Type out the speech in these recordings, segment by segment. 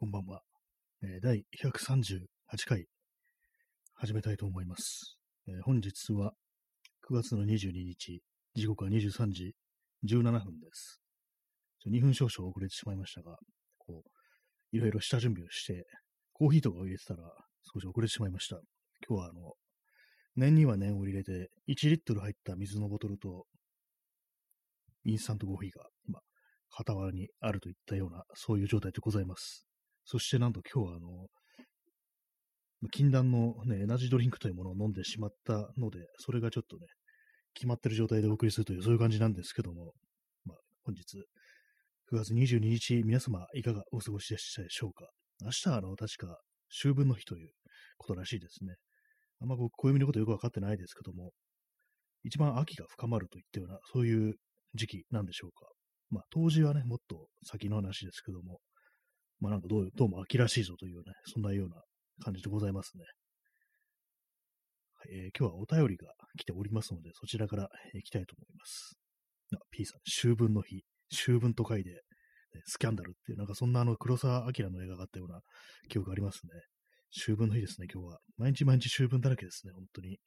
こんばんは。えー第138回、始めたいと思います。えー本日は9月の22日、時刻は23時17分です。2分少々遅れてしまいましたが、こう、いろいろ下準備をして、コーヒーとかを入れてたら少し遅れてしまいました。今日はあの、念には念を入れて、1リットル入った水のボトルと、インスタントコーヒーが今、傍らにあるといったような、そういう状態でございます。そしてなんと今日はあの、禁断のね、エナジードリンクというものを飲んでしまったので、それがちょっとね、決まってる状態でお送りするという、そういう感じなんですけども、まあ、本日、9月22日、皆様いかがお過ごしでしたでしょうか明日はあの、確か、秋分の日ということらしいですね。あんまこう、暦のことよくわかってないですけども、一番秋が深まるといったような、そういう時期なんでしょうか。まあ、当時はね、もっと先の話ですけども、まあなんかどうどうも秋らしいぞというね、そんなような感じでございますね。はいえー今日はお便りが来ておりますので、そちらから、行きたいと思います。あ P さん、秋分の日、秋分と書いて、ねスキャンダルっていう、なんかそんなあの黒澤明の映画があったような記憶がありますね。秋分の日ですね、今日は。毎日毎日秋分だらけですね、本当に。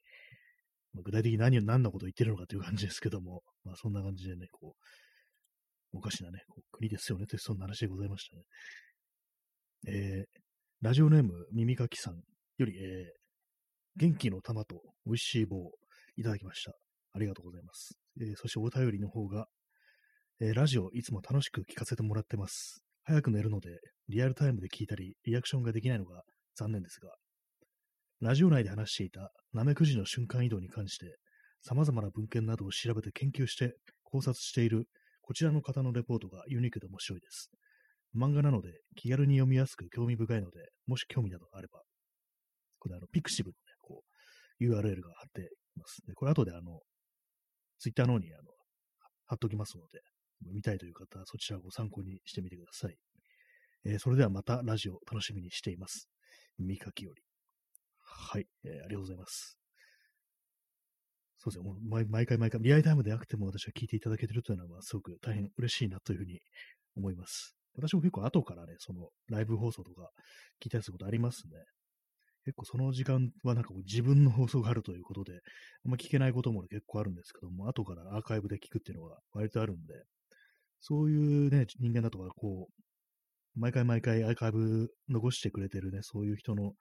まあ具体的に何を、何のことを言ってるのかという感じですけども、まあそんな感じでね、こう、おかしなね、こう国ですよねというそんな話でございましたね。えーラジオネーム、耳かきさんより、えー元気の玉と美味しい棒いただきました。ありがとうございます。えーそしてお便りの方が、えーラジオいつも楽しく聞かせてもらってます。早く寝るので、リアルタイムで聞いたり、リアクションができないのが残念ですが、ラジオ内で話していたナメクジの瞬間移動に関して、様々な文献などを調べて研究して考察しているこちらの方のレポートがユニークで面白いです。漫画なので気軽に読みやすく興味深いので、もし興味などあれば、これあの、ピクシブのね、こう、URL が貼っています。で、これ後であの、ツイッターの方にあの、貼っときますので、見たいという方はそちらをご参考にしてみてください。えーそれではまたラジオ楽しみにしています。耳かきより。はい、えーありがとうございます。そうですね、毎毎回毎回、リアルタイムでなくても私は聞いていただけてるというのは、すごく大変嬉しいなというふうに思います。私も結構後からね、そのライブ放送とか聞いたりすることありますね。結構その時間はなんかこう自分の放送があるということで、あんま聞けないことも結構あるんですけども、後からアーカイブで聞くっていうのが割とあるんで、そういうね、人間だとか、こう、毎回毎回アーカイブ残してくれてるね、そういう人の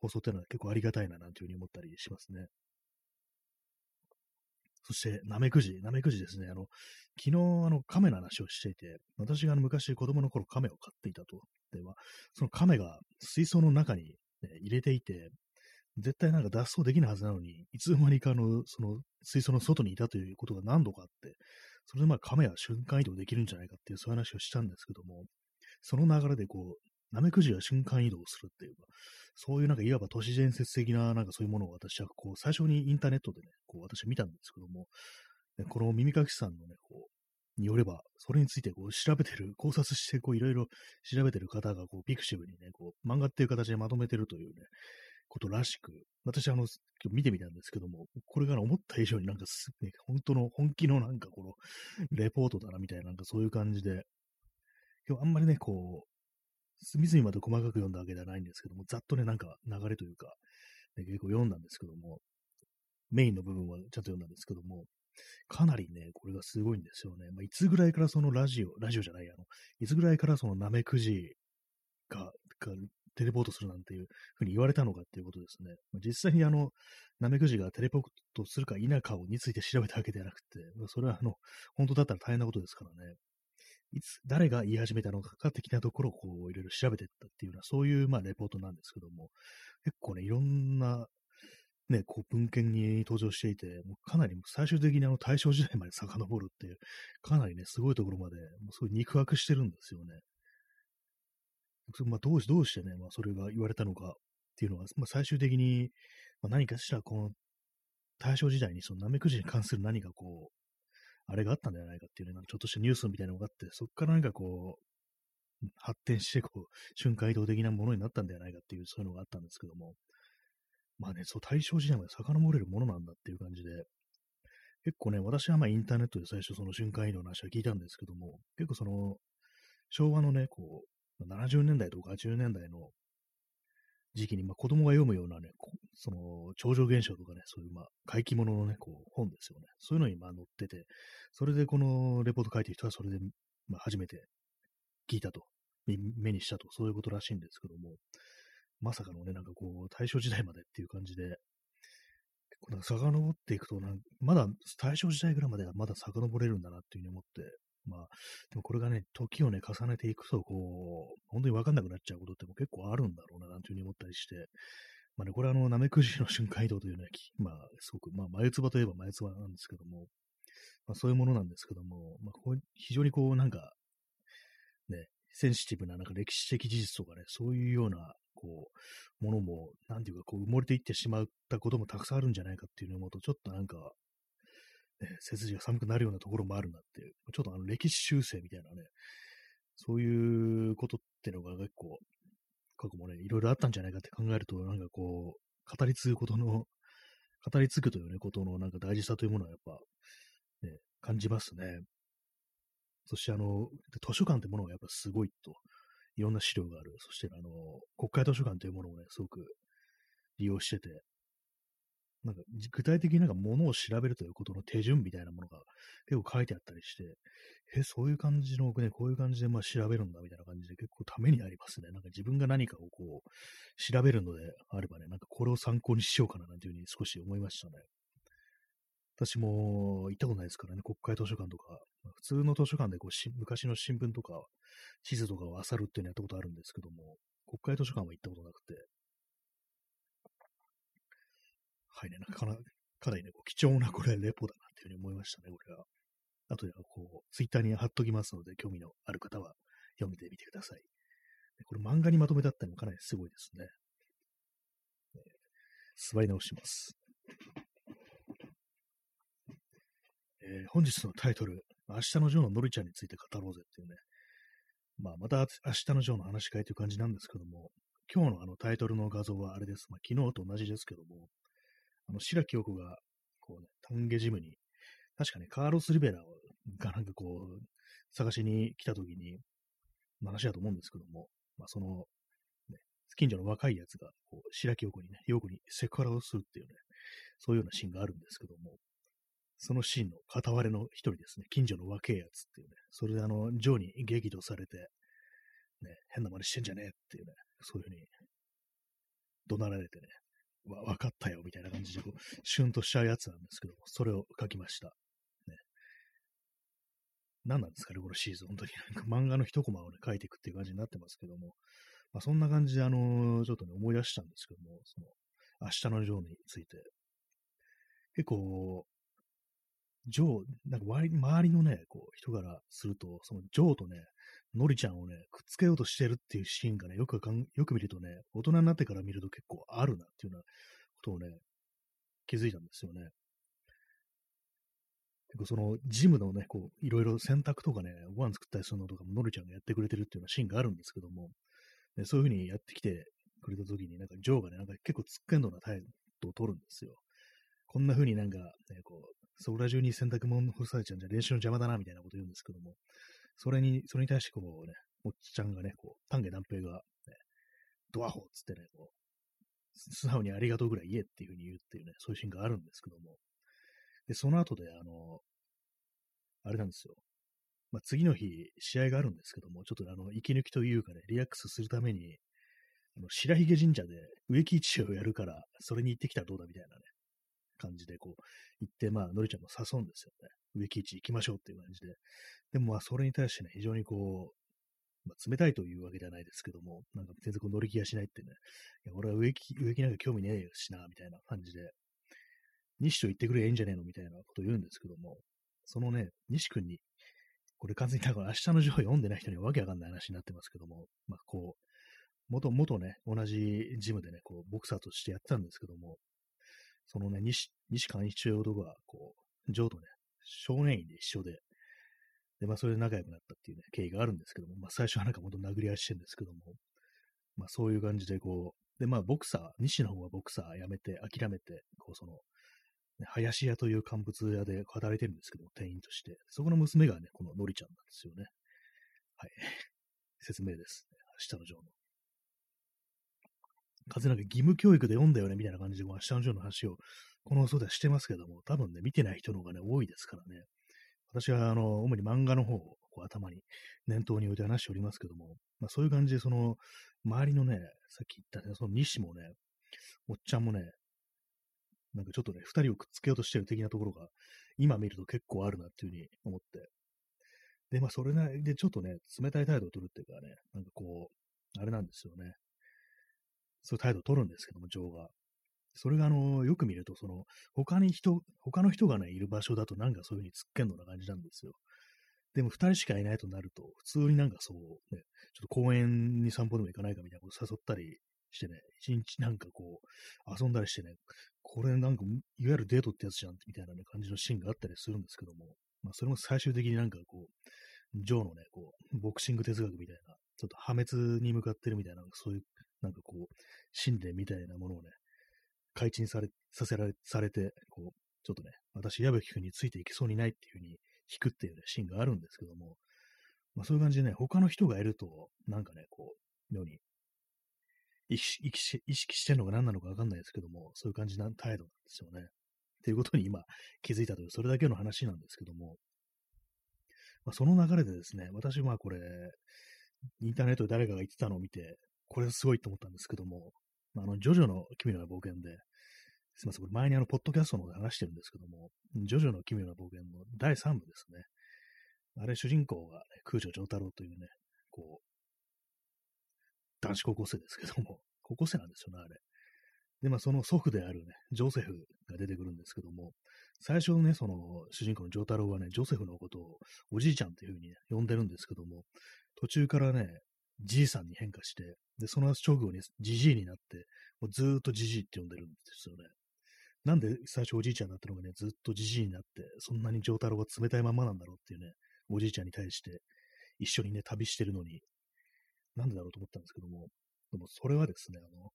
放送っていうのは結構ありがたいななんていうふうに思ったりしますね。そして、ナメクジ、ナメクジですね。あの、昨日、あの、亀の話をしていて、私があの昔子供の頃亀を飼っていたと。では、その亀が水槽の中に、ね、入れていて、絶対なんか脱走できないはずなのに、いつの間にかあの、その水槽の外にいたということが何度かあって、それでまあ亀は瞬間移動できるんじゃないかっていうそういう話をしたんですけども、その流れでこう、ナメクジは瞬間移動するっていうか、そういうなんかいわば都市伝説的ななんかそういうものを私はこう最初にインターネットでね、こう私は見たんですけども、ねこの耳かきさんのね、こう、によれば、それについてこう調べてる、考察してこういろいろ調べてる方がこうピクシブにね、こう漫画っていう形でまとめてるというね、ことらしく、私あの、今日見てみたんですけども、これが思った以上になんかす、ね、本当の本気のなんかこのレポートだなみたいななんかそういう感じで、今日あんまりね、こう、隅々まで細かく読んだわけではないんですけども、ざっとね、なんか流れというか、ね、結構読んだんですけども、メインの部分はちゃんと読んだんですけども、かなりね、これがすごいんですよね。まあ、いつぐらいからそのラジオ、ラジオじゃない、あの、いつぐらいからそのナメクジが、がテレポートするなんていうふうに言われたのかっていうことですね。ま実際にあの、ナメクジがテレポートするか否かをについて調べたわけではなくて、それはあの、本当だったら大変なことですからね。いつ、誰が言い始めたのか的なところをこう、いろいろ調べていったっていうような、そういう、まあ、レポートなんですけども、結構ね、いろんな、ね、こう、文献に登場していて、もうかなり最終的にあの大正時代まで遡るっていう、かなりね、すごいところまで、もうすごい肉薄してるんですよね。まあ、どうし、どうしてね、まあ、それが言われたのかっていうのが、まあ、最終的に、まあ、何かしら、この、大正時代にそのナメクジに関する何かこう、あれがあったんじゃないかっていうね、なんかちょっとしたニュースみたいなのがあって、そこからなんかこう、発展して、こう、瞬間移動的なものになったんではないかっていう、そういうのがあったんですけども、まあね、そう、大正時代まで遡れるものなんだっていう感じで、結構ね、私はまあインターネットで最初その瞬間移動の話は聞いたんですけども、結構その、昭和のね、こう、70年代とか80年代の時期に、まあ、子供が読むようなね、その、超常現象とかね、そういう、まあ、怪奇物のね、こう、本ですよね。そういうのに、まあ、載ってて、それでこのレポート書いてる人は、それで、まあ、初めて聞いたと、目にしたと、そういうことらしいんですけども、まさかのね、なんかこう、大正時代までっていう感じで、こう遡っていくとなん、まだ大正時代ぐらいまではまだ遡れるんだなっていうふうに思って、まあ、でもこれがね、時をね、重ねていくと、こう、本当にわかんなくなっちゃうことっても結構あるんだろうな、なんていうふうに思ったりして、まあね、これはあの、ナメクジの瞬間移動というね、まあ、すごく、まあ、眉唾といえば眉唾なんですけども、まあ、そういうものなんですけども、まあ、こう非常にこう、なんか、ね、センシティブな、なんか歴史的事実とかね、そういうような、こう、ものも、なんていうか、こう、埋もれていってしまったこともたくさんあるんじゃないかっていうのを思うと、ちょっとなんか、ね、背筋が寒くなるようなところもあるなっていう、ちょっとあの歴史修正みたいなね、そういうことってのが結構、過去もね、いろいろあったんじゃないかって考えると、なんかこう、語り継ぐことの、語り継ぐというね、ことのなんか大事さというものはやっぱ、ね、感じますね。そしてあの、図書館ってものがやっぱすごいと、いろんな資料がある。そしてあの、国会図書館というものをね、すごく利用してて、なんか具体的になんか物を調べるということの手順みたいなものが結構書いてあったりして、え、そういう感じのね、こういう感じでまあ調べるんだみたいな感じで結構ためになりますね。なんか自分が何かをこう調べるのであればね、なんかこれを参考にしようかななんていうふうに少し思いましたね。私も行ったことないですからね、国会図書館とか、普通の図書館でこうし昔の新聞とか地図とかを漁るっていうのやったことあるんですけども、国会図書館は行ったことなくて、はいね、なかなかなりね、こう貴重なこれレポだなっていうふうに思いましたね、これは。あとでこう、ツイッターに貼っときますので、興味のある方は読んでみてください。これ漫画にまとめたってもかなりすごいですね。えー、座り直します。えー、本日のタイトル、明日のジョーのノリちゃんについて語ろうぜっていうね、まあ、また明日のジョーの話し会という感じなんですけども、今日のあのタイトルの画像はあれです。まあ、昨日と同じですけども、あの、白木陽子が、こうね、タンゲジムに、確かね、カーロス・リベラがなんかこう、探しに来た時に、話だと思うんですけども、まあ、その、ね、近所の若いやつが、こう、白木陽子にね、陽子にセクハラをするっていうね、そういうようなシーンがあるんですけども、そのシーンの片割れの一人ですね、近所の若いやつっていうね、それであの、ジョーに激怒されて、ね、変な真似してんじゃねえっていうね、そういうふうに怒鳴られてね、わ、分かったよ、みたいな感じで、こう、シュンとしちゃうやつなんですけど、それを書きました。ね。何なんですかね、このシーズン。本当に なんか漫画の一コマをね、書いていくっていう感じになってますけども、まあ、そんな感じで、あのー、ちょっとね、思い出したんですけども、その、明日のジョーについて、結構、ジョー、なんか周りのね、こう、人からすると、そのジョーとね、ノリちゃんをね、くっつけようとしてるっていうシーンがね、よくかん、よく見るとね、大人になってから見ると結構あるなっていうようなことをね、気づいたんですよね。結構その、ジムのね、こう、いろいろ洗濯とかね、ご飯作ったりするのとかもノリちゃんがやってくれてるっていうようなシーンがあるんですけども、ね、そういう風にやってきてくれた時に、なんかジョーがね、なんか結構突っ込んだような態度を取るんですよ。こんな風になんか、ね、こう、そこら中に洗濯物干されちゃうんじゃ練習の邪魔だな、みたいなこと言うんですけども、それに、それに対してこうね、おっちゃんがね、こう、丹下断平が、ね、ドアホっつってね、こう、素直にありがとうぐらい言えっていうふうに言うっていうね、そういうシーンがあるんですけども、で、その後で、あの、あれなんですよ。まあ、次の日、試合があるんですけども、ちょっとあの、息抜きというかね、リラックスするために、あの白髭神社で植木市をやるから、それに行ってきたらどうだみたいなね、感じでこう、行って、まあ、のりちゃんも誘うんですよね。植木市行きましょうっていう感じで。でもまあ、それに対してね、非常にこう、まあ、冷たいというわけではないですけども、なんか全然こう乗り気がしないってね、いや俺は植木、植木なんか興味ねえしな、みたいな感じで、西と言ってくれええんじゃねえのみたいなことを言うんですけども、そのね、西君に、これ完全にだから明日の情報読んでない人にはわけわかんない話になってますけども、まあこう、元、元ね、同じジムでね、こう、ボクサーとしてやってたんですけども、そのね、西、西寛一という男が、こう、ジョーとね、少年院で一緒で、で、まあ、それで仲良くなったっていうね、経緯があるんですけども、まあ、最初はなんか本当殴り合いしてるんですけども、まあ、そういう感じで、こう、で、まあ、ボクサー、西の方はボクサー辞めて、諦めて、こう、その、林屋という乾物屋で働いてるんですけども、店員として。そこの娘がね、こののりちゃんなんですよね。はい。説明です。明日のジョーの。風なんか義務教育で読んだよね、みたいな感じで、明日のジョーの話を、この放送ではしてますけども、多分ね、見てない人の方がね、多いですからね。私は、あの、主に漫画の方をこう頭に念頭に置いて話しておりますけども、まあ、そういう感じで、その、周りのね、さっき言ったね、その西もね、おっちゃんもね、なんかちょっとね、二人をくっつけようとしてる的なところが、今見ると結構あるなっていうふうに思って。で、まあ、それなりでちょっとね、冷たい態度を取るっていうかね、なんかこう、あれなんですよね。そういう態度を取るんですけども、ジョーが。それが、あの、よく見ると、その、他に人、他の人がね、いる場所だとなんかそういう風に突っけんのな感じなんですよ。でも二人しかいないとなると、普通になんかそう、ね、ちょっと公園に散歩でも行かないかみたいなこと誘ったりしてね、一日なんかこう、遊んだりしてね、これなんか、いわゆるデートってやつじゃん、みたいなね、感じのシーンがあったりするんですけども、まあ、それも最終的になんかこう、ジョーのね、こう、ボクシング哲学みたいな、ちょっと破滅に向かってるみたいな、そういう、なんかこう、心霊みたいなものをね、開陳され、させられ、されて、こう、ちょっとね、私、矢吹君についていきそうにないっていう風に引くっていうね、シーンがあるんですけども、まあそういう感じでね、他の人がいると、なんかね、こう、妙に意識し意識してるのが何なのかわかんないですけども、そういう感じな態度なんですよね。っていうことに今気づいたという、それだけの話なんですけども、まあ、その流れでですね、私はこれ、インターネットで誰かが言ってたのを見て、これすごいと思ったんですけども、あの、ジョジョの奇妙な冒険で、すみません、これ前にあの、ポッドキャストの方で話してるんですけども、ジョジョの奇妙な冒険の第3部ですね。あれ、主人公が、ね、空女城太郎というね、こう、男子高校生ですけども、高校生なんですよね、あれ。で、まあ、その祖父であるね、ジョセフが出てくるんですけども、最初ね、その主人公のジョータロウはね、ジョセフのことをおじいちゃんっていうふうに、ね、呼んでるんですけども、途中からね、じいさんに変化して、で、その直後にじじいになって、もうずっとじじいって呼んでるんですよね。なんで最初おじいちゃんだったのがね、ずっとじじいになって、そんなに丈太郎は冷たいままなんだろうっていうね、おじいちゃんに対して一緒にね、旅してるのに、なんでだろうと思ったんですけども、でもそれはですね、あの、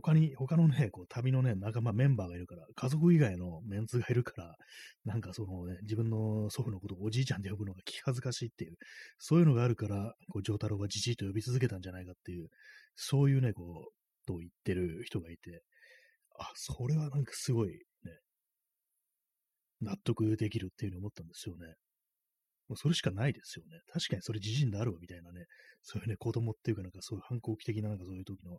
他に、他のね、こう、旅のね、仲間、メンバーがいるから、家族以外のメンツがいるから、なんかそのね、自分の祖父のことをおじいちゃんで呼ぶのが気恥ずかしいっていう、そういうのがあるから、こう、丈太郎がじじいと呼び続けたんじゃないかっていう、そういうね、こう、と言ってる人がいて、あ、それはなんかすごいね、納得できるっていうふうに思ったんですよね。もうそれしかないですよね。確かにそれ自信であるわ、みたいなね。そういうね、子供っていうかなんかそういう反抗期的ななんかそういう時の、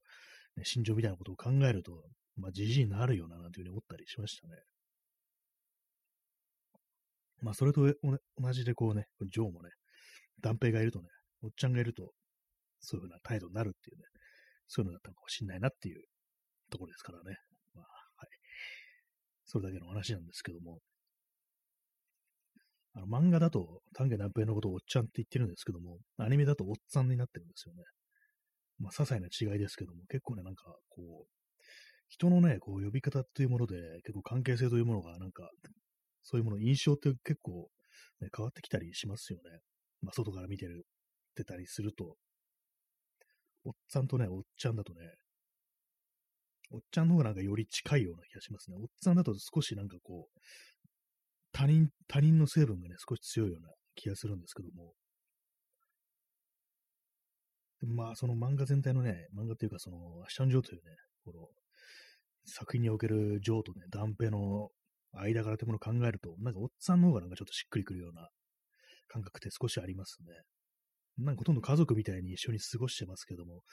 ね、心情みたいなことを考えると、まあ自信になるよな、なんていうふうに思ったりしましたね。まあそれと同じでこうね、ジョーもね、断平がいるとね、おっちゃんがいると、そういうふうな態度になるっていうね、そういうのだったのかもしれないなっていうところですからね。まあ、はい。それだけの話なんですけども、あの漫画だと丹下南平のことをおっちゃんって言ってるんですけども、アニメだとおっさんになってるんですよね。まあ、些細な違いですけども、結構ね、なんか、こう、人のね、こう、呼び方っていうもので、結構関係性というものが、なんか、そういうもの、印象って結構、ね、変わってきたりしますよね。まあ、外から見てる、ってたりすると、おっさんとね、おっちゃんだとね、おっちゃんの方がなんかより近いような気がしますね。おっさんだと少しなんかこう、他人、他人の成分がね、少し強いような気がするんですけども。まあ、その漫画全体のね、漫画っていうか、その、アッシャン・ジョーというね、この、作品におけるジョーとね、ダンペの間柄というものを考えると、なんかおっさんの方がなんかちょっとしっくりくるような感覚って少しありますね。なんかほとんど家族みたいに一緒に過ごしてますけども、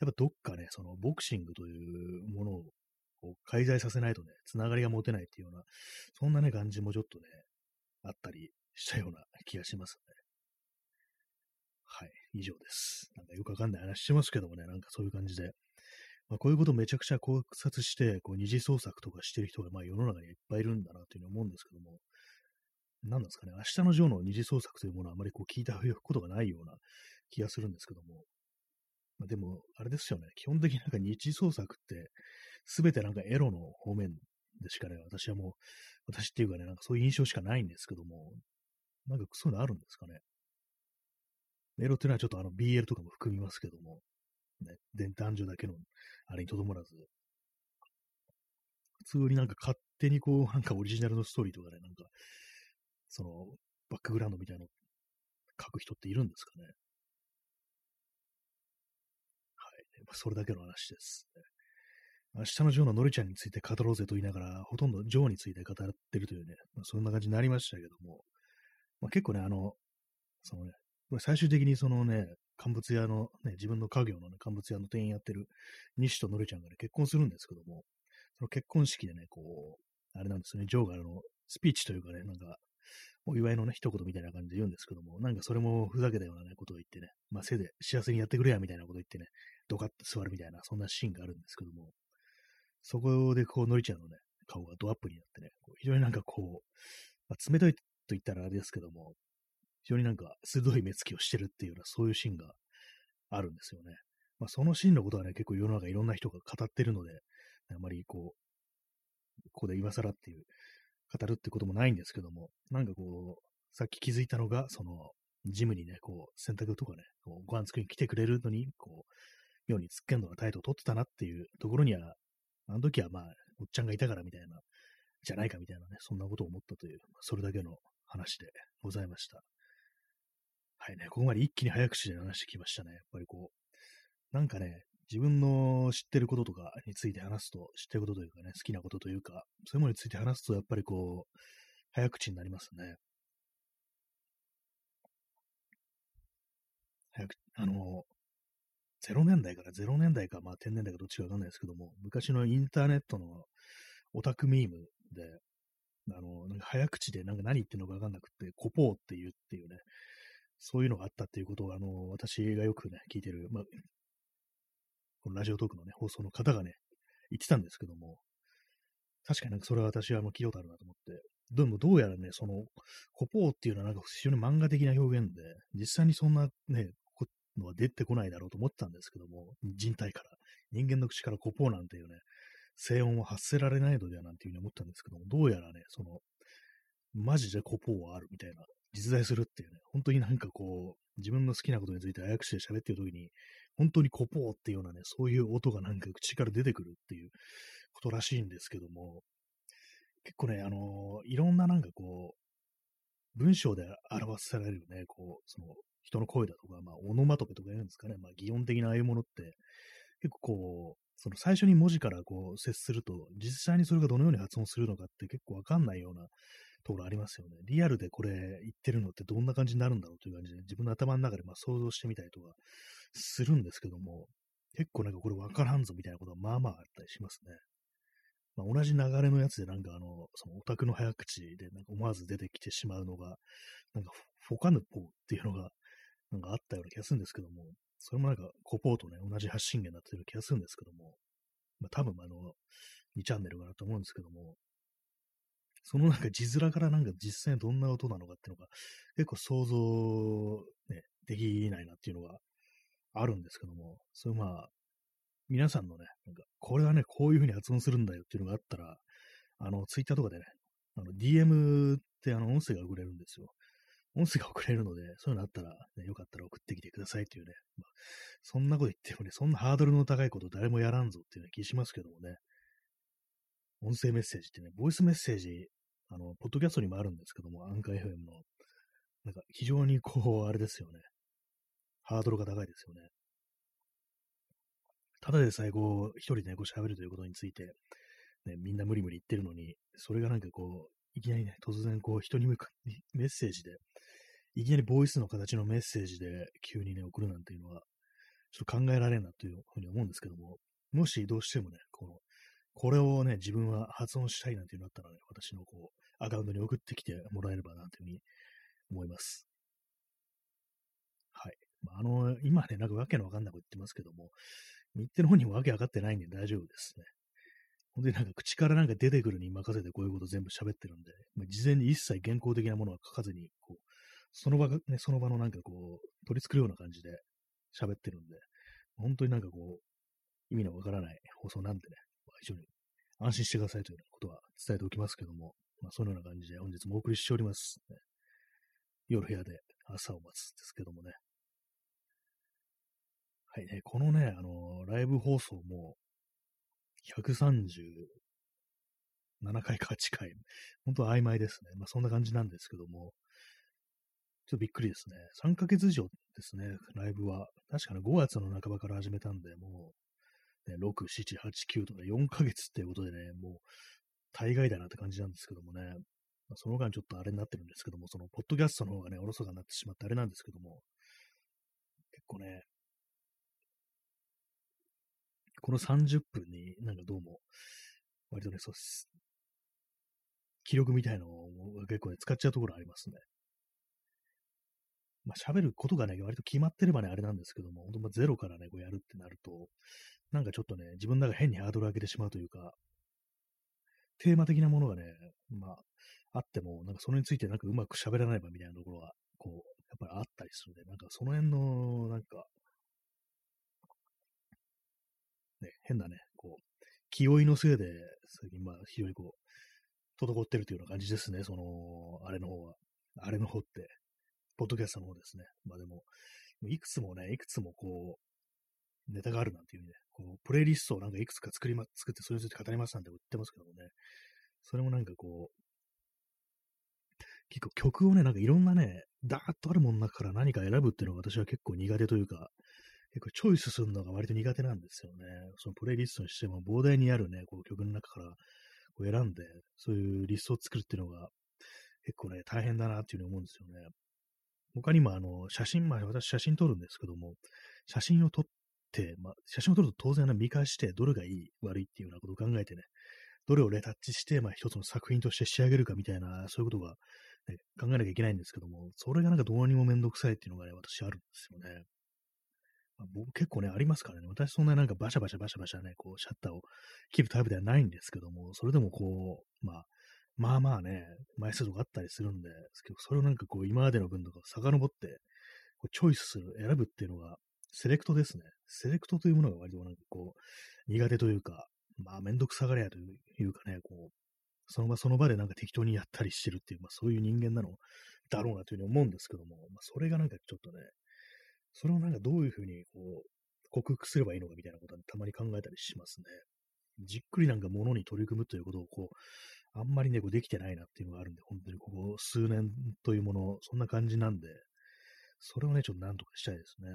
やっぱどっかね、そのボクシングというものをこう介在させないとね、つながりが持てないっていうような、そんなね、感じもちょっとね、あったりしたような気がしますね。はい、以上です。なんかよくわかんない話してますけどもね、なんかそういう感じで、まあ、こういうことをめちゃくちゃ考察して、こう二次創作とかしてる人がまあ世の中にいっぱいいるんだなというふうに思うんですけども、何なんですかね、明日のジョーの二次創作というものはあまりこう聞いたことがないような気がするんですけども、まあ、でも、あれですよね、基本的になんか二次創作って、すべてなんかエロの方面でしかね、私はもう、私っていうかね、なんかそういう印象しかないんですけども、なんかそういうのあるんですかね。エロっていうのはちょっとあの BL とかも含みますけども、ね、で男女だけのあれにとどまらず、普通になんか勝手にこう、なんかオリジナルのストーリーとかね、なんか、その、バックグラウンドみたいなの書く人っているんですかね。はいそれだけの話です。明日のジョーのノリちゃんについて語ろうぜと言いながら、ほとんどジョーについて語ってるというね、まあ、そんな感じになりましたけども、まあ、結構ね、あの、そのね、これ最終的にそのね、乾物屋の、ね、自分の家業の、ね、乾物屋の店員やってる西とのりちゃんがね、結婚するんですけども、その結婚式でね、こう、あれなんですよね、ジョーがあの、スピーチというかね、なんか、お祝いのね、一言みたいな感じで言うんですけども、なんかそれもふざけたようなね、ことを言ってね、まあ、せいで幸せにやってくれや、みたいなことを言ってね、ドカッと座るみたいな、そんなシーンがあるんですけども、そこでこう、のりちゃんのね、顔がドアップになってね、こう非常になんかこう、まあ、冷たいと言ったらあれですけども、非常になんか鋭い目つきをしてるっていうような、そういうシーンがあるんですよね。まあ、そのシーンのことはね、結構世の中いろんな人が語ってるので、あまりこう、ここで今更っていう、語るってこともないんですけども、なんかこう、さっき気づいたのが、その、ジムにね、こう、洗濯とかね、こうご飯作りに来てくれるのに、こう、ようにつっけんのが態度を取ってたなっていうところには、あの時はまあ、おっちゃんがいたからみたいな、じゃないかみたいなね、そんなことを思ったという、それだけの話でございました。はいね、ここまで一気に早口で話してきましたね。やっぱりこう、なんかね、自分の知ってることとかについて話すと、知ってることというかね、好きなことというか、そういうものについて話すと、やっぱりこう、早口になりますね。早く、あの、0年代から0年代か、まあ、10年代かどっちかわかんないですけども、昔のインターネットのオタクミームで、あの、なんか早口でなんか何言ってるのかわかんなくて、コポーって言うっていうね、そういうのがあったっていうことを、あの、私がよくね、聞いてる、まあ、このラジオトークのね、放送の方がね、言ってたんですけども、確かになんかそれは私はもう聞いたことあるなと思って、でもどうやらね、その、コポーっていうのはなんか非常に漫画的な表現で、実際にそんなね、のは出てこないだろうと思ったんですけども、人体から、人間の口からコポーなんていうね、静音を発せられないのではなんていうふうに思ったんですけども、どうやらね、その、マジでコポーはあるみたいな、実在するっていうね、本当になんかこう、自分の好きなことについて早口で喋ってる時に、本当にコポーっていうようなね、そういう音がなんか口から出てくるっていうことらしいんですけども、結構ね、あのいろんななんかこう、文章で表されるね、こう、その、人の声だとか、まあ、オノマトペとか言うんですかね、まあ、擬音的なああいうものって、結構こう、その最初に文字からこう接すると、実際にそれがどのように発音するのかって結構わかんないようなところありますよね。リアルでこれ言ってるのってどんな感じになるんだろうという感じで、自分の頭の中でま想像してみたりとかするんですけども、結構なんかこれわからんぞみたいなことはまあまああったりしますね。まあ、同じ流れのやつでなんかあの、そのオタクの早口でなんか思わず出てきてしまうのが、なんかフォカヌポっていうのがなんかあったような気がするんですけども、それもなんかコポーとね、同じ発信源になってる気がするんですけども、まあ、多分あの、2チャンネルかなと思うんですけども、そのなんか字面からなんか実際どんな音なのかっていうのが結構想像、ね、できないなっていうのがあるんですけども、それまあ、皆さんのね、なんか、これはね、こういう風に発音するんだよっていうのがあったら、あの、ツイッターとかでね、あの、DM ってあの、音声が送れるんですよ。音声が送れるので、そういうのあったら、ね、よかったら送ってきてくださいっていうね。まあ、そんなこと言ってもね、そんなハードルの高いこと誰もやらんぞっていうような気しますけどもね。音声メッセージってね、ボイスメッセージ、あの、ポッドキャストにもあるんですけども、アンカー FM の、なんか非常にこう、あれですよね。ハードルが高いですよね。ただでさえこう、一人でね、こう喋るということについて、ね、みんな無理無理言ってるのに、それがなんかこう、いきなりね、突然こう、人に向かメッセージで、いきなりボイスの形のメッセージで急にね、送るなんていうのは、ちょっと考えられんなというふうに思うんですけども、もしどうしてもね、この、これをね、自分は発音したいなんていうのだったらね、私のこう、アカウントに送ってきてもらえればなというふうに思います。はい。まあ、あの、今ね、なんかわけのわかんないこと言ってますけども、日程の方にもわけわかってないんで大丈夫ですね。本当になんか口からなんか出てくるに任せてこういうこと全部喋ってるんで、まあ、事前に一切原稿的なものは書かずに、こう、その場が、ね、その場のなんかこう、取り繕うような感じで喋ってるんで、本当になんかこう、意味のわからない放送なんでね、非常に安心してくださいというようなことは伝えておきますけども、まあ、そのような感じで本日もお送りしております、ね。夜部屋で朝を待つですけどもね。はいね、このね、あの、ライブ放送も、137回か8回、本当曖昧ですね。まあそんな感じなんですけども、ちょっとびっくりですね。3ヶ月以上ですね、ライブは。確かに5月の半ばから始めたんで、もう、ね、6、7、8、9とか4ヶ月っていうことでね、もう、大概だなって感じなんですけどもね。まあ、その間ちょっとあれになってるんですけども、その、ポッドキャストの方がね、おろそかになってしまってあれなんですけども、結構ね、この30分になんかどうも、割とね、そう記録みたいのを結構ね、使っちゃうところありますね。まあ、喋ることがね、割と決まってればね、あれなんですけども、本当まゼロからね、こうやるってなると、なんかちょっとね、自分の中変にハードル上げてしまうというか、テーマ的なものがね、まあ、あっても、なんかそれについてなんかうまく喋らないばみたいなところが、こう、やっぱりあったりするんで、なんかその辺の、なんか、ね、変なね、こう、気負いのせいで、最近まあ、非常にこう、滞ってるというような感じですね、その、あれの方は。あれの方って、ポッドキャストの方ですね。まあでも、いくつもね、いくつもこう、ネタがあるなんていうね、こう、プレイリストをなんかいくつか作りま、作ってそれについて語りますなんて言ってますけどもね、それもなんかこう、結構曲をね、なんかいろんなね、ダーッとあるものの中から何か選ぶっていうのが私は結構苦手というか、結構チョイスするのが割と苦手なんですよね。そのプレイリストにしても膨大にあるね、こう曲の中からこう選んで、そういうリストを作るっていうのが結構ね、大変だなっていうふうに思うんですよね。他にもあの、写真、まあ私写真撮るんですけども、写真を撮って、まあ写真を撮ると当然見返して、どれがいい、悪いっていうようなことを考えてね、どれをレタッチして、まあ一つの作品として仕上げるかみたいな、そういうことが、ね、考えなきゃいけないんですけども、それがなんかどうにもめんどくさいっていうのがね、私あるんですよね。まあ、僕結構ね、ありますからね、私そんななんかバシャバシャバシャバシャね、こうシャッターを切るタイプではないんですけども、それでもこう、まあ、まあまあね、枚数とかあったりするんで、それをなんかこう、今までの分とか遡って、こうチョイスする、選ぶっていうのが、セレクトですね。セレクトというものが割となんかこう、苦手というか、まあ、めんどくさがりやというかね、こう、その場その場でなんか適当にやったりしてるっていう、まあそういう人間なのだろうなというふうに思うんですけども、まあそれがなんかちょっとね、それをなんかどういうふうにこう、克服すればいいのかみたいなことはたまに考えたりしますね。じっくりなんか物に取り組むということをこう、あんまりね、こうできてないなっていうのがあるんで、本当にここ数年というもの、そんな感じなんで、それをね、ちょっとなんとかしたいですね。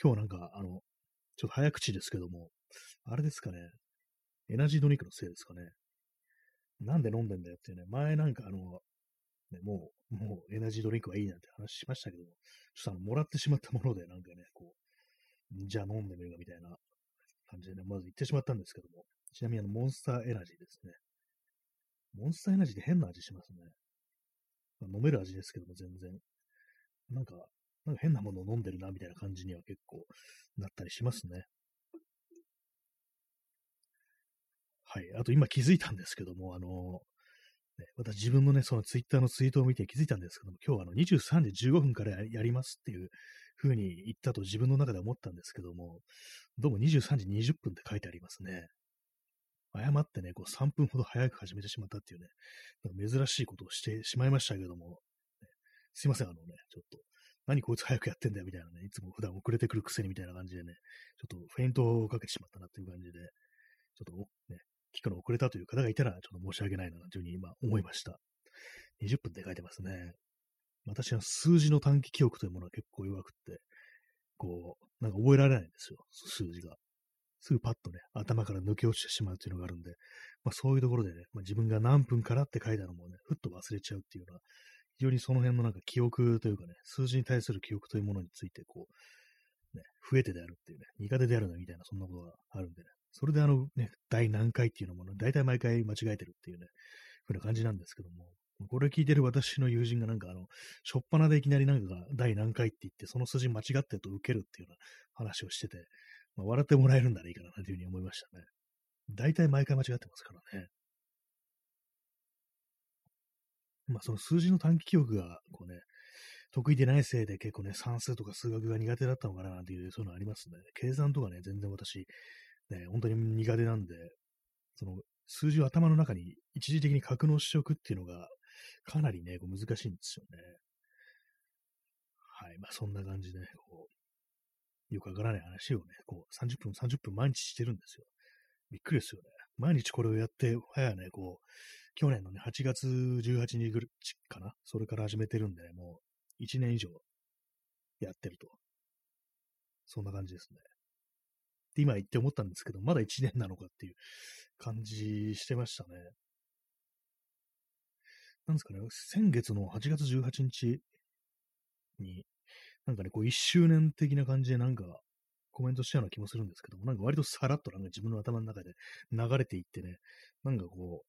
今日なんか、あの、ちょっと早口ですけども、あれですかね、エナジードリンクのせいですかね。なんで飲んでんだよっていうね、前なんかあの、ね、もう、もうエナジードリンクはいいなんて話しましたけども、ちょっとあの、もらってしまったもので、なんかね、こう、じゃあ飲んでみるかみたいな感じでね、まず言ってしまったんですけども、ちなみにあの、モンスターエナジーですね。モンスターエナジーって変な味しますね。まあ、飲める味ですけども、全然。なんか、なんか変なものを飲んでるな、みたいな感じには結構なったりしますね。はい。あと今気づいたんですけども、あの、ね、私自分のね、そのツイッターのツイートを見て気づいたんですけども、今日はあの23時15分からやりますっていう風に言ったと自分の中で思ったんですけども、どうも23時20分って書いてありますね。誤ってね、こう3分ほど早く始めてしまったっていうね、なんか珍しいことをしてしまいましたけども、ね、すいません、あのね、ちょっと、何こいつ早くやってんだよみたいなね、いつも普段遅れてくるくせにみたいな感じでね、ちょっとフェイントをかけてしまったなっていう感じで、ちょっとね、聞くの遅れたという方がいたら、ちょっと申し訳ないなというふうに今思いました。20分って書いてますね。私は数字の短期記憶というものは結構弱くって、こう、なんか覚えられないんですよ、数字が。すぐパッとね、頭から抜け落ちてしまうっていうのがあるんで、まあそういうところでね、まあ、自分が何分からって書いたのもね、ふっと忘れちゃうっていうのは、非常にその辺のなんか記憶というかね、数字に対する記憶というものについて、こう、ね、増えてであるっていうね、苦手であるなみたいな、そんなことがあるんでね、それであのね、第何回っていうのもね、大体毎回間違えてるっていうね、ふうな感じなんですけども、これ聞いてる私の友人がなんかあの、しょっぱなでいきなりなんか第何回って言って、その数字間違ってると受けるっていうような話をしてて、まあ、笑ってもらえるんならいいかなというふうに思いましたね。大体毎回間違ってますからね。まあその数字の短期記憶がこうね、得意でないせいで結構ね、算数とか数学が苦手だったのかななんていう、そういうのありますね。計算とかね、全然私、ね、本当に苦手なんで、その数字を頭の中に一時的に格納しておくっていうのが、かなりね、こう難しいんですよね。はい。まあ、そんな感じで、こう、よくわからない話をね、こう、30分、30分毎日してるんですよ。びっくりですよね。毎日これをやって、早ね、こう、去年のね、8月18日かなそれから始めてるんでね、もう1年以上やってると。そんな感じですね。って今言って思ったんですけど、まだ1年なのかっていう感じしてましたね。なんですかね、先月の8月18日に、なんかね、こう1周年的な感じでなんかコメントしたような気もするんですけども、なんか割とさらっとなんか自分の頭の中で流れていってね、なんかこう、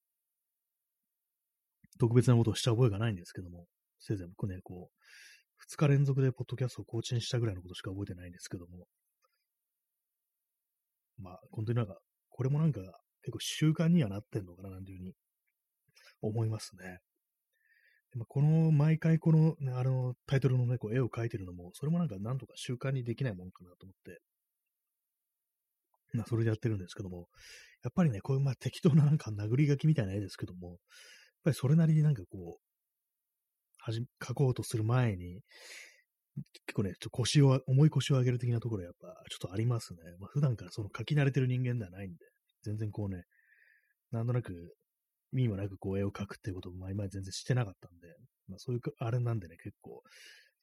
特別なことをした覚えがないんですけども、せいぜい僕ね、こう、2日連続でポッドキャストを更新したぐらいのことしか覚えてないんですけども、まあ、本当になんか、これもなんか結構習慣にはなってんのかな、なんていうふうに思いますね。この、毎回この、ね、あの、タイトルのね、こう絵を描いてるのも、それもなんかなんとか習慣にできないもんかなと思って、まあ、それでやってるんですけども、やっぱりね、こういう、まあ、適当ななんか殴り書きみたいな絵ですけども、やっぱりそれなりになんかこう、はじ、書こうとする前に、結構ね、ちょっと腰を、重い腰を上げる的なところやっぱちょっとありますね。まあ、普段からその書き慣れてる人間ではないんで、全然こうね、なんとなく、意味もなくこう絵を描くっていうことも前々全然してなかったんで、まあそういう、あれなんでね、結構、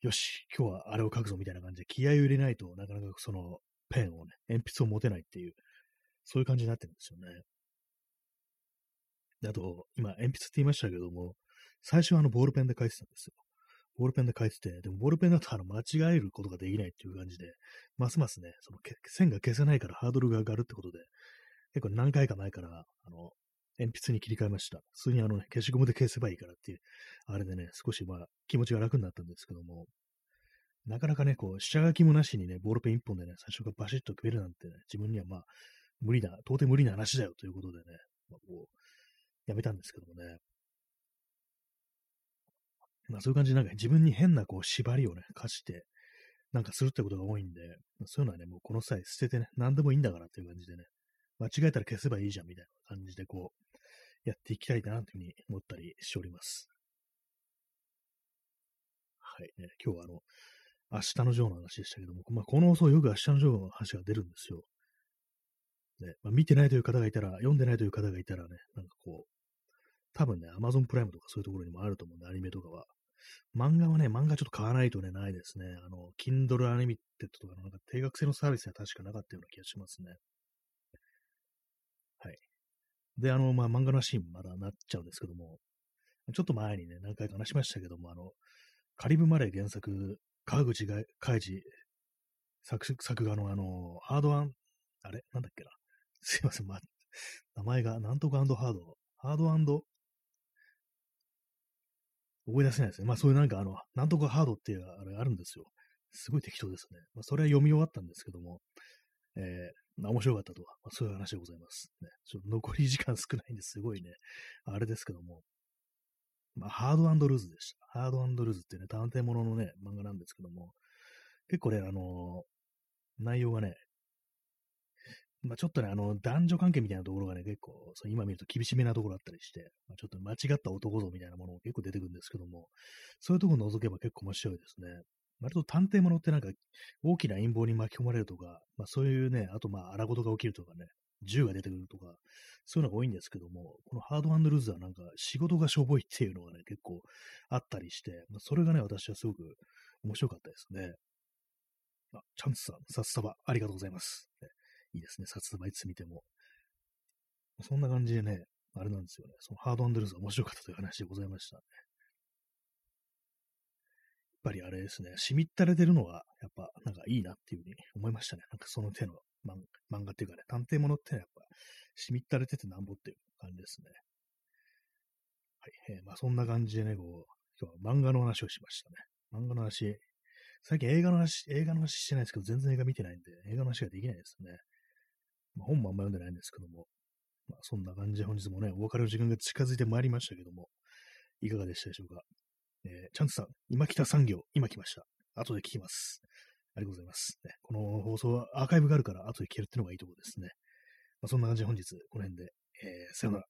よし、今日はあれを描くぞみたいな感じで気合を入れないとなかなかそのペンをね、鉛筆を持てないっていう、そういう感じになってるんですよね。であと、今、鉛筆って言いましたけども、最初はあのボールペンで書いてたんですよ。ボールペンで書いてて、でもボールペンだとあの間違えることができないっていう感じで、ますますね、その線が消せないからハードルが上がるってことで、結構何回か前から、あの、鉛筆に切り替えました。普通にあのね、消しゴムで消せばいいからっていう、あれでね、少しまあ気持ちが楽になったんですけども、なかなかね、こう、下書きもなしにね、ボールペン一本でね、最初からバシッと食えるなんてね、自分にはまあ、無理だ、到底無理な話だよということでね、まあ、こう、やめたんですけどもね。まあそういう感じでなんか自分に変なこう縛りをね、課して、なんかするってことが多いんで、そういうのはね、もうこの際捨ててね、何でもいいんだからっていう感じでね、間違えたら消せばいいじゃんみたいな感じでこう、やっていきたいなというふうに思ったりしております。はいね、今日はあの、明日のジョーの話でしたけども、まあ、この放送よく明日のジョーの話が出るんですよ。ね、まあ、見てないという方がいたら、読んでないという方がいたらね、なんかこう、多分ね、Amazon プライムとかそういうところにもあると思うんで、アニメとかは。漫画はね、漫画ちょっと買わないとね、ないですね。あの、Kindle Unlimited とかのなんか定額制のサービスは確かなかったような気がしますね。はい。で、あの、まあ、漫画のシーンまだなっちゃうんですけども、ちょっと前にね、何回か話しましたけども、あの、カリブマレー原作、川口が海事作作画のあの、ハードワン、あれ？なんだっけな？すいません、ま、名前が、なんとかハード、ハード思い出せないですね。まあそういうなんかあの、なんとかハードっていうあれあるんですよ。すごい適当ですね。まあ、それは読み終わったんですけども、えー、まあ面白かったとは、まあ、そういう話でございます。ね、ちょっと残り時間少ないんですごいね、あれですけども、まあ、ハードルーズでした。ハードルーズってね、探偵もののね、漫画なんですけども、結構ね、あのー、内容がね、まあ、ちょっとね、あの、男女関係みたいなところがね、結構、そ今見ると厳しめなところあったりして、まあ、ちょっと間違った男像みたいなものも結構出てくるんですけども、そういうところを除けば結構面白いですね。割と探偵ものってなんか、大きな陰謀に巻き込まれるとか、まあそういうね、あとまあ荒事が起きるとかね、銃が出てくるとか、そういうのが多いんですけども、このハードルーズはなんか仕事がしょぼいっていうのがね、結構あったりして、まあ、それがね、私はすごく面白かったですね。あ、チャンスさん、さっさば、ありがとうございます。いいですね。札束いつ見ても。そんな感じでね、あれなんですよね。そのハードアンドルーズが面白かったという話でございましたね。やっぱりあれですね、しみったれてるのは、やっぱなんかいいなっていうふうに思いましたね。なんかその手の漫画っていうかね、探偵ものってのはやっぱしみったれててなんぼっていう感じですね。はい。えー、まあそんな感じでね、こう、今日は漫画の話をしましたね。漫画の話、最近映画の話、映画の話してないですけど、全然映画見てないんで、映画の話ができないですね。本もあんま読んでないんですけども、まあ、そんな感じで本日もね、お別れの時間が近づいてまいりましたけども、いかがでしたでしょうか。えー、チャンスさん、今来た産業、今来ました。後で聞きます。ありがとうございます。ね、この放送はアーカイブがあるから後で聞けるっていうのがいいところですね。まあ、そんな感じで本日、この辺で、えー、さよなら。